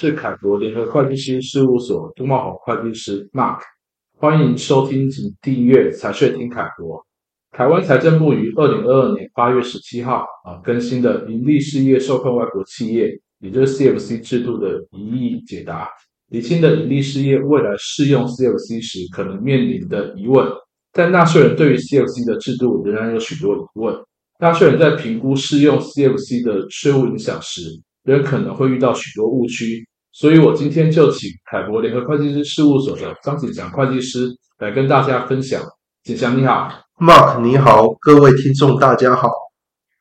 是凯博联合会计师事务所杜茂宏会计师 Mark，欢迎收听及订阅财税听凯博。台湾财政部于二零二二年八月十七号啊更新的盈利事业受控外国企业，也就是 CFC 制度的疑义解答，厘清的盈利事业未来适用 CFC 时可能面临的疑问。但纳税人对于 CFC 的制度仍然有许多疑问。纳税人在评估适用 CFC 的税务影响时，仍可能会遇到许多误区。所以我今天就请凯博联合会计师事务所的张景祥会计师来跟大家分享。景祥你好，Mark 你好，各位听众大家好。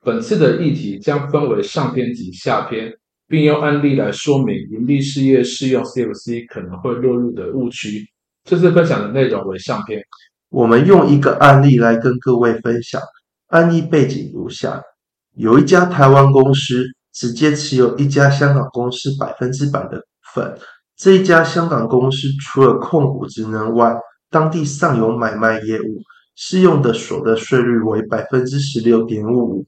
本次的议题将分为上篇及下篇，并用案例来说明盈利事业适用 CFC 可能会落入的误区。这次分享的内容为上篇。我们用一个案例来跟各位分享。案例背景如下：有一家台湾公司直接持有一家香港公司百分之百的股份。这一家香港公司除了控股职能外，当地尚有买卖业务，适用的所得税率为百分之十六点五五。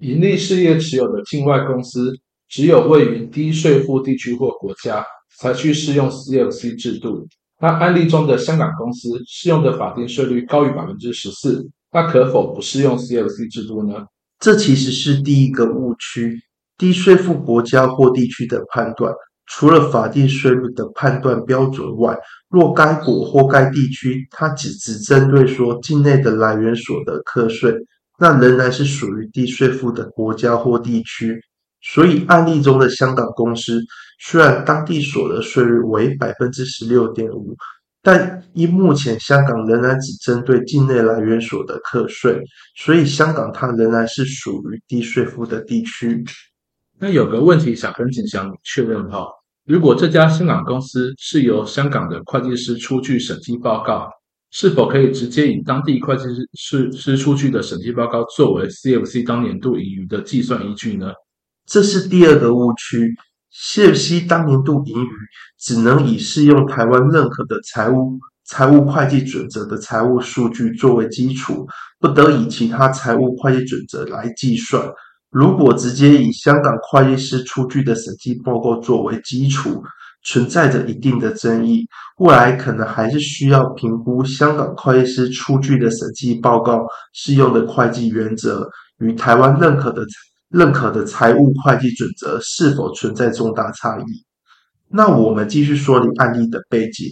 营利事业持有的境外公司，只有位于低税负地区或国家，才需适用 CFC 制度。那案例中的香港公司适用的法定税率高于百分之十四，那可否不适用 CFC 制度呢？这其实是第一个误区。低税负国家或地区的判断，除了法定税率的判断标准外，若该国或该地区它只只针对说境内的来源所得课税，那仍然是属于低税负的国家或地区。所以案例中的香港公司，虽然当地所得税率为百分之十六点五，但因目前香港仍然只针对境内来源所得课税，所以香港它仍然是属于低税负的地区。那有个问题想跟景祥确认哈，如果这家香港公司是由香港的会计师出具审计报告，是否可以直接以当地会计师师出具的审计报告作为 CFC 当年度盈余的计算依据呢？这是第二个误区。CFC 当年度盈余只能以适用台湾认可的财务财务会计准则的财务数据作为基础，不得以其他财务会计准则来计算。如果直接以香港会计师出具的审计报告作为基础，存在着一定的争议。未来可能还是需要评估香港会计师出具的审计报告适用的会计原则与台湾认可的。认可的财务会计准则是否存在重大差异？那我们继续说理案例的背景。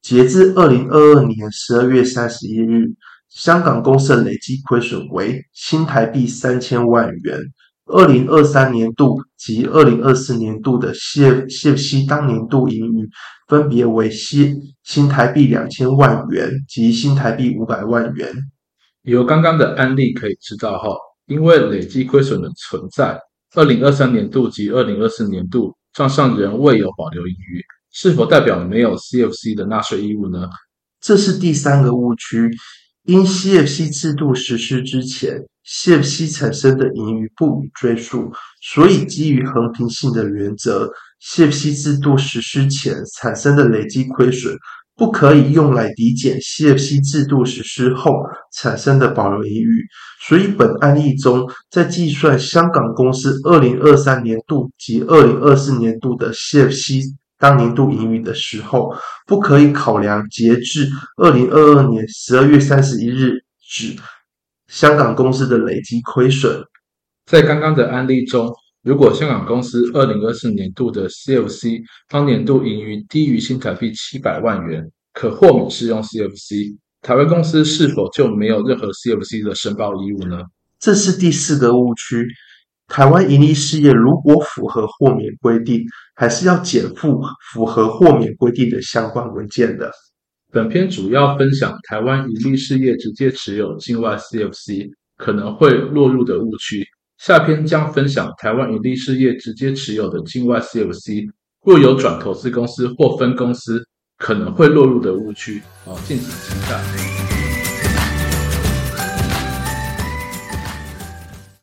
截至二零二二年十二月三十一日，香港公司累计亏损为新台币三千万元。二零二三年度及二零二四年度的 CFC 当年度盈余分别为新新台币两千万元及新台币五百万元。由刚刚的案例可以知道哈。因为累计亏损的存在，二零二三年度及二零二四年度账上仍未有保留盈余，是否代表没有 CFC 的纳税义务呢？这是第三个误区。因 CFC 制度实施之前，CFC 产生的盈余不予追溯，所以基于衡平性的原则，CFC 制度实施前产生的累计亏损。不可以用来抵减 CFC 制度实施后产生的保留盈余，所以本案例中，在计算香港公司二零二三年度及二零二四年度的 CFC 当年度盈余的时候，不可以考量截至二零二二年十二月三十一日止香港公司的累计亏损。在刚刚的案例中。如果香港公司二零二四年度的 CFC 当年度盈余低于新台币七百万元，可豁免适用 CFC，台湾公司是否就没有任何 CFC 的申报义务呢？这是第四个误区。台湾盈利事业如果符合豁免规定，还是要减负符合豁免规定的相关文件的。本篇主要分享台湾盈利事业直接持有境外 CFC 可能会落入的误区。下篇将分享台湾盈利事业直接持有的境外 CFC，若有转投资公司或分公司，可能会落入的误区。好，敬请期待。